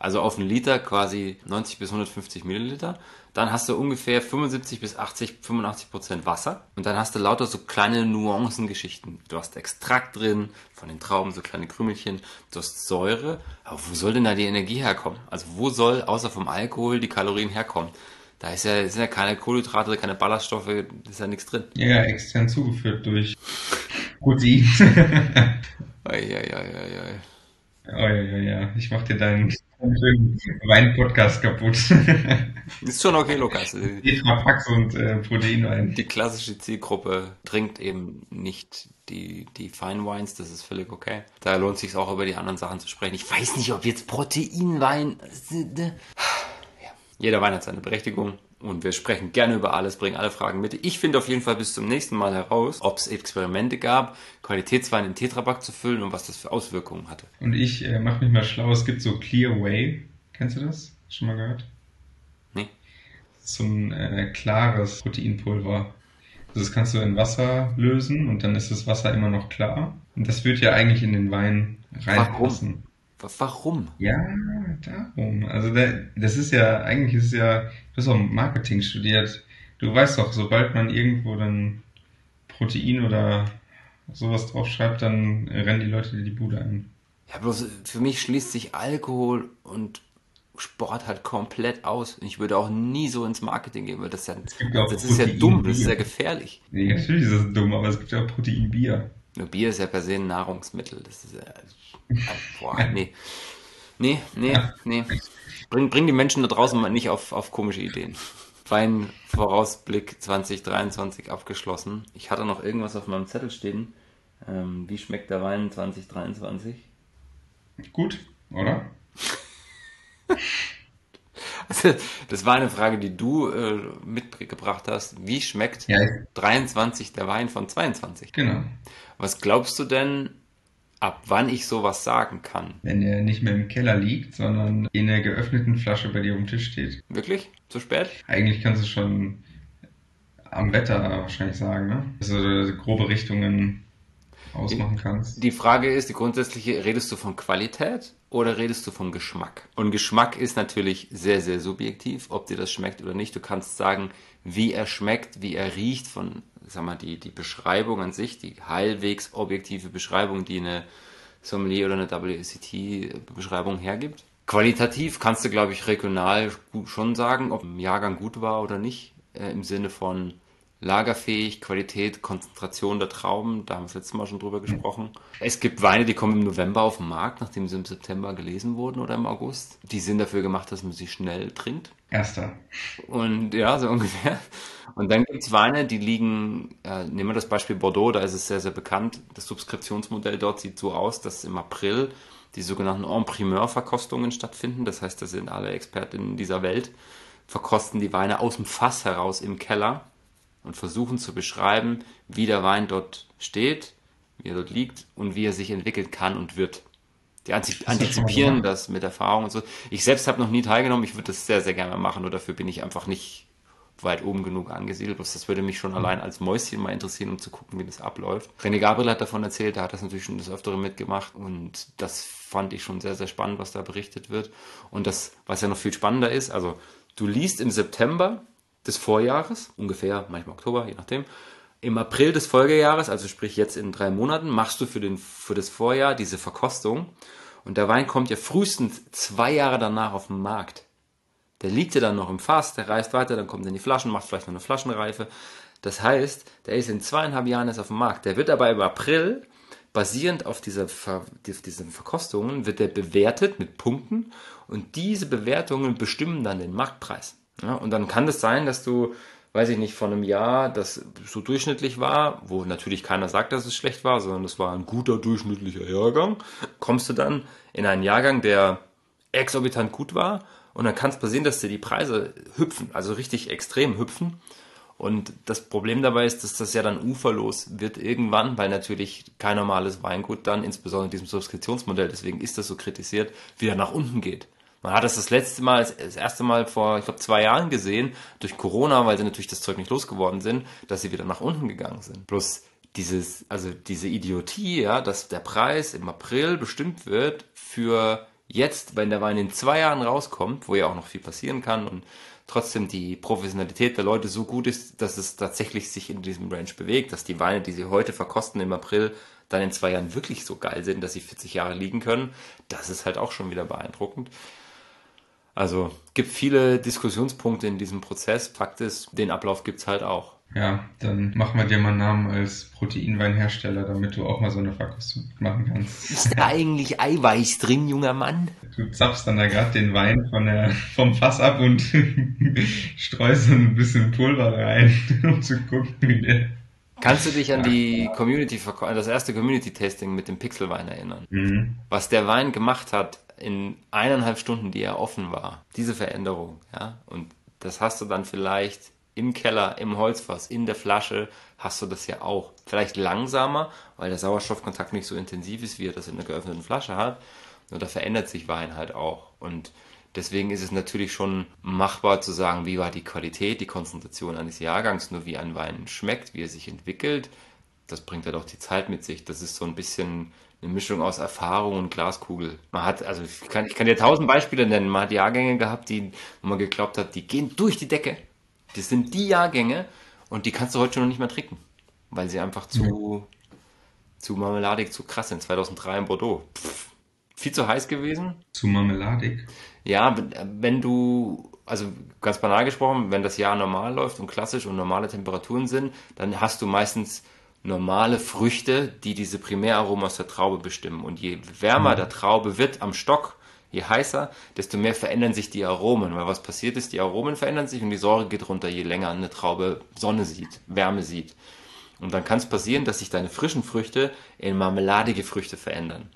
Also auf einen Liter quasi 90 bis 150 Milliliter. Dann hast du ungefähr 75 bis 80, 85 Prozent Wasser. Und dann hast du lauter so kleine Nuancengeschichten. Du hast Extrakt drin von den Trauben, so kleine Krümelchen. Du hast Säure. Aber wo soll denn da die Energie herkommen? Also wo soll außer vom Alkohol die Kalorien herkommen? Da ist ja, sind ja keine Kohlenhydrate, keine Ballaststoffe, da ist ja nichts drin. Ja, extern zugeführt durch Protein. ja, ja, ja, ja. Oh ja, ja, ja. Ich mach dir deinen Wein-Podcast kaputt. Ist schon okay, Lukas. Tetrapax und äh, Proteinwein. Die klassische Zielgruppe trinkt eben nicht die, die Fine Wines, das ist völlig okay. Da lohnt es sich auch über die anderen Sachen zu sprechen. Ich weiß nicht, ob jetzt Proteinwein. Jeder Wein hat seine Berechtigung. Und wir sprechen gerne über alles, bringen alle Fragen mit. Ich finde auf jeden Fall bis zum nächsten Mal heraus, ob es Experimente gab, Qualitätswein in Tetrapack zu füllen und was das für Auswirkungen hatte. Und ich äh, mache mich mal schlau, es gibt so Clear Way. Kennst du das? Schon mal gehört? Nee. So ein äh, klares Proteinpulver. Also das kannst du in Wasser lösen und dann ist das Wasser immer noch klar. Und das wird ja eigentlich in den Wein reinpassen. Warum? Warum? Ja, darum. Also der, das ist ja, eigentlich ist es ja, du hast auch Marketing studiert. Du weißt doch, sobald man irgendwo dann Protein oder sowas draufschreibt, dann rennen die Leute dir die Bude ein. Ja, bloß für mich schließt sich Alkohol und Sport halt komplett aus. Ich würde auch nie so ins Marketing gehen, weil das, ja, das ist ja dumm, das ist ja gefährlich. Nee, natürlich ist das dumm, aber es gibt ja auch Proteinbier. Nur Bier ist ja per se ein Nahrungsmittel. Das ist ja. Boah, nee. Nee, nee, nee. Bring, bring die Menschen da draußen mal nicht auf, auf komische Ideen. Weinvorausblick 2023 abgeschlossen. Ich hatte noch irgendwas auf meinem Zettel stehen. Ähm, wie schmeckt der Wein 2023? Gut, oder? Also, das war eine Frage, die du äh, mitgebracht hast. Wie schmeckt ja. 23 der Wein von 22? Genau. Was glaubst du denn, ab wann ich sowas sagen kann? Wenn er nicht mehr im Keller liegt, sondern in der geöffneten Flasche bei dir auf dem Tisch steht. Wirklich? Zu spät? Eigentlich kannst du schon am Wetter wahrscheinlich sagen, ne? Also grobe Richtungen ausmachen kannst. Die Frage ist, die grundsätzliche, redest du von Qualität oder redest du vom Geschmack? Und Geschmack ist natürlich sehr, sehr subjektiv, ob dir das schmeckt oder nicht. Du kannst sagen, wie er schmeckt, wie er riecht, von, sag mal, die, die Beschreibung an sich, die halbwegs objektive Beschreibung, die eine Sommelier oder eine WCT-Beschreibung hergibt. Qualitativ kannst du, glaube ich, regional schon sagen, ob ein Jahrgang gut war oder nicht, äh, im Sinne von lagerfähig, Qualität, Konzentration der Trauben, da haben wir das letzte Mal schon drüber gesprochen. Es gibt Weine, die kommen im November auf den Markt, nachdem sie im September gelesen wurden oder im August. Die sind dafür gemacht, dass man sie schnell trinkt. Erster. Und ja, so ungefähr. Und dann gibt es Weine, die liegen, äh, nehmen wir das Beispiel Bordeaux, da ist es sehr, sehr bekannt. Das Subskriptionsmodell dort sieht so aus, dass im April die sogenannten En-Primeur-Verkostungen stattfinden. Das heißt, da sind alle Expertinnen dieser Welt, verkosten die Weine aus dem Fass heraus im Keller und versuchen zu beschreiben, wie der Wein dort steht, wie er dort liegt und wie er sich entwickeln kann und wird. Die antizipieren das mit Erfahrung und so. Ich selbst habe noch nie teilgenommen, ich würde das sehr, sehr gerne machen, nur dafür bin ich einfach nicht weit oben genug angesiedelt. Das würde mich schon mhm. allein als Mäuschen mal interessieren, um zu gucken, wie das abläuft. René Gabriel hat davon erzählt, er hat das natürlich schon des Öfteren mitgemacht und das fand ich schon sehr, sehr spannend, was da berichtet wird. Und das, was ja noch viel spannender ist, also du liest im September des Vorjahres, ungefähr, manchmal Oktober, je nachdem. Im April des Folgejahres, also sprich jetzt in drei Monaten, machst du für, den, für das Vorjahr diese Verkostung. Und der Wein kommt ja frühestens zwei Jahre danach auf den Markt. Der liegt ja dann noch im Fass, der reist weiter, dann kommt er in die Flaschen, macht vielleicht noch eine Flaschenreife. Das heißt, der ist in zweieinhalb Jahren erst auf dem Markt. Der wird aber im April, basierend auf, dieser Ver, auf diesen Verkostungen, wird der bewertet mit Punkten und diese Bewertungen bestimmen dann den Marktpreis. Ja, und dann kann es das sein, dass du, weiß ich nicht, von einem Jahr, das so durchschnittlich war, wo natürlich keiner sagt, dass es schlecht war, sondern es war ein guter durchschnittlicher Jahrgang, kommst du dann in einen Jahrgang, der exorbitant gut war und dann kann es passieren, dass dir die Preise hüpfen, also richtig extrem hüpfen. Und das Problem dabei ist, dass das ja dann uferlos wird irgendwann, weil natürlich kein normales Weingut dann, insbesondere in diesem Subskriptionsmodell, deswegen ist das so kritisiert, wieder nach unten geht. Man hat das das letzte Mal, das erste Mal vor, ich glaube, zwei Jahren gesehen, durch Corona, weil sie natürlich das Zeug nicht losgeworden sind, dass sie wieder nach unten gegangen sind. Plus dieses, also diese Idiotie, ja, dass der Preis im April bestimmt wird für jetzt, wenn der Wein in zwei Jahren rauskommt, wo ja auch noch viel passieren kann und trotzdem die Professionalität der Leute so gut ist, dass es tatsächlich sich in diesem Range bewegt, dass die Weine, die sie heute verkosten im April, dann in zwei Jahren wirklich so geil sind, dass sie 40 Jahre liegen können, das ist halt auch schon wieder beeindruckend. Also gibt viele Diskussionspunkte in diesem Prozess. Fakt ist, den Ablauf gibt's halt auch. Ja, dann machen wir dir mal einen Namen als Proteinweinhersteller, damit du auch mal so eine Verkostung machen kannst. Ist da eigentlich Eiweiß drin, junger Mann? Du zapfst dann da gerade den Wein von der, vom Fass ab und streust ein bisschen Pulver rein, um zu gucken, wie der Kannst du dich an die Community, das erste Community-Tasting mit dem Pixelwein erinnern? Mhm. Was der Wein gemacht hat in eineinhalb Stunden, die er offen war. Diese Veränderung, ja. Und das hast du dann vielleicht im Keller, im Holzfass, in der Flasche, hast du das ja auch. Vielleicht langsamer, weil der Sauerstoffkontakt nicht so intensiv ist, wie er das in einer geöffneten Flasche hat. Nur da verändert sich Wein halt auch. Und deswegen ist es natürlich schon machbar zu sagen, wie war die Qualität, die Konzentration eines Jahrgangs, nur wie ein Wein schmeckt, wie er sich entwickelt. das bringt halt auch die Zeit mit sich. Das ist so ein bisschen eine Mischung aus Erfahrung und Glaskugel. Man hat, also ich kann, ich kann dir tausend Beispiele nennen. Man hat Jahrgänge gehabt, die, wo man geglaubt hat, die gehen durch die Decke. Das sind die Jahrgänge und die kannst du heute schon noch nicht mehr trinken, weil sie einfach zu, ja. zu marmeladig, zu krass sind. 2003 in Bordeaux. Pff, viel zu heiß gewesen. Zu marmeladig? Ja, wenn du, also ganz banal gesprochen, wenn das Jahr normal läuft und klassisch und normale Temperaturen sind, dann hast du meistens normale Früchte, die diese Primäraromen aus der Traube bestimmen. Und je wärmer mhm. der Traube wird am Stock, je heißer, desto mehr verändern sich die Aromen. Weil was passiert ist, die Aromen verändern sich und die Säure geht runter, je länger eine Traube Sonne sieht, Wärme sieht. Und dann kann es passieren, dass sich deine frischen Früchte in marmeladige Früchte verändern.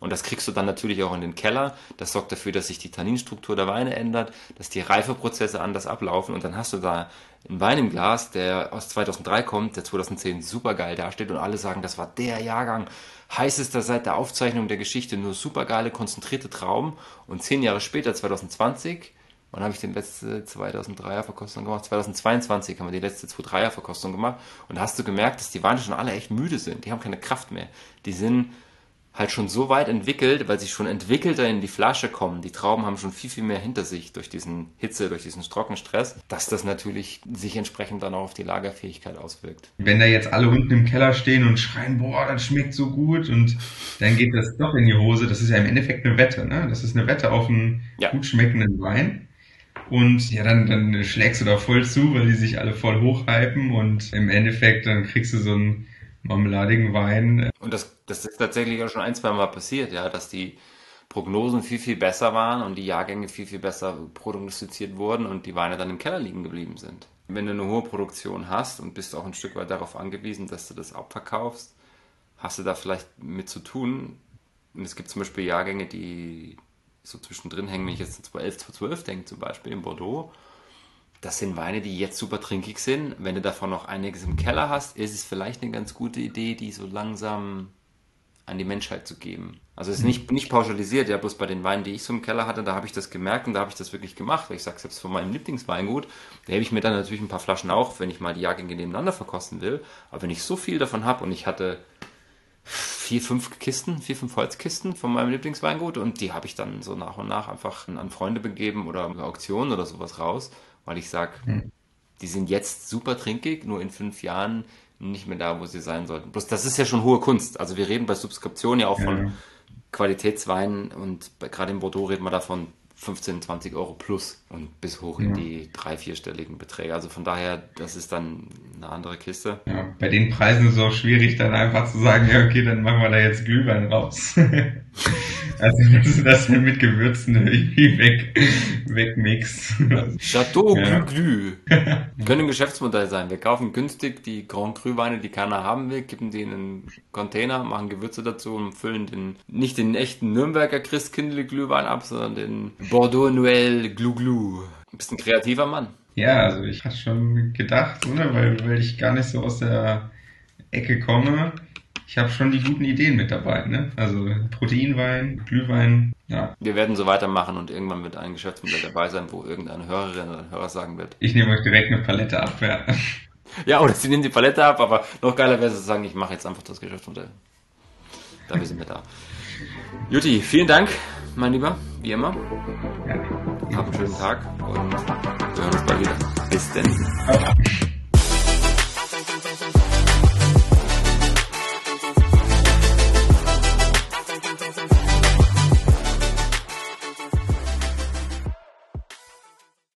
Und das kriegst du dann natürlich auch in den Keller. Das sorgt dafür, dass sich die Tanninstruktur der Weine ändert, dass die Reifeprozesse anders ablaufen und dann hast du da einen Wein im Glas, der aus 2003 kommt, der 2010 super geil dasteht und alle sagen, das war der Jahrgang, heißester seit der Aufzeichnung der Geschichte, nur super geile konzentrierte Trauben. Und zehn Jahre später, 2020, wann habe ich die letzte 2003er Verkostung gemacht? 2022 haben wir die letzte 2003er Verkostung gemacht. Und hast du gemerkt, dass die Weine schon alle echt müde sind, die haben keine Kraft mehr, die sind halt schon so weit entwickelt, weil sie schon entwickelter in die Flasche kommen. Die Trauben haben schon viel, viel mehr hinter sich durch diesen Hitze, durch diesen Trockenstress, dass das natürlich sich entsprechend dann auch auf die Lagerfähigkeit auswirkt. Wenn da jetzt alle unten im Keller stehen und schreien, boah, das schmeckt so gut und dann geht das doch in die Hose, das ist ja im Endeffekt eine Wette, ne? Das ist eine Wette auf einen ja. gut schmeckenden Wein. Und ja, dann, dann schlägst du da voll zu, weil die sich alle voll hochhypen und im Endeffekt dann kriegst du so ein marmeladigen Wein. Und das, das ist tatsächlich auch schon ein, zwei Mal passiert, ja, dass die Prognosen viel, viel besser waren und die Jahrgänge viel, viel besser prognostiziert wurden und die Weine dann im Keller liegen geblieben sind. Wenn du eine hohe Produktion hast und bist auch ein Stück weit darauf angewiesen, dass du das abverkaufst, hast du da vielleicht mit zu tun. Und es gibt zum Beispiel Jahrgänge, die so zwischendrin hängen, wenn ich jetzt an 2011, 2012 denke, zum Beispiel in Bordeaux, das sind Weine, die jetzt super trinkig sind. Wenn du davon noch einiges im Keller hast, ist es vielleicht eine ganz gute Idee, die so langsam an die Menschheit zu geben. Also es ist nicht, nicht pauschalisiert, ja, bloß bei den Weinen, die ich so im Keller hatte, da habe ich das gemerkt und da habe ich das wirklich gemacht, weil ich sage, selbst von meinem Lieblingsweingut, da hebe ich mir dann natürlich ein paar Flaschen auf, wenn ich mal die Jahrgänge nebeneinander verkosten will. Aber wenn ich so viel davon habe und ich hatte vier, fünf Kisten, vier, fünf Holzkisten von meinem Lieblingsweingut und die habe ich dann so nach und nach einfach an Freunde begeben oder Auktionen oder sowas raus weil ich sage, hm. die sind jetzt super trinkig, nur in fünf Jahren nicht mehr da, wo sie sein sollten. Bloß das ist ja schon hohe Kunst. Also wir reden bei Subskription ja auch ja. von Qualitätsweinen und gerade in Bordeaux reden wir davon 15, 20 Euro plus und bis hoch in die drei, vierstelligen Beträge. Also von daher, das ist dann eine andere Kiste. Ja, bei den Preisen ist es auch schwierig, dann einfach zu sagen, ja, okay, dann machen wir da jetzt Glühwein raus. also, dass du das mit Gewürzen irgendwie weg, wegmixt. Chateau ja. Glü Könnte ein Geschäftsmodell sein. Wir kaufen günstig die Grand Cru Weine, die keiner haben will, kippen die in einen Container, machen Gewürze dazu und füllen den, nicht den echten Nürnberger Christkindle Glühwein ab, sondern den Bordeaux Noël Glu Glu. Ein bisschen kreativer Mann. Ja, also ich hatte schon gedacht, oder? Weil, weil ich gar nicht so aus der Ecke komme. Ich habe schon die guten Ideen mit dabei, ne? Also Proteinwein, Glühwein, ja. Wir werden so weitermachen und irgendwann wird ein Geschäftsmodell dabei sein, wo irgendeine Hörerin oder ein Hörer sagen wird. Ich nehme euch direkt eine Palette ab, ja. Ja, oder sie nehmen die Palette ab, aber noch geiler wäre es zu sagen, ich mache jetzt einfach das Geschäftsmodell. Dafür sind wir da. Juti, vielen Dank mein Lieber, wie immer. Ja. Hab einen schönen Tag und wir hören uns bald wieder. Bis denn.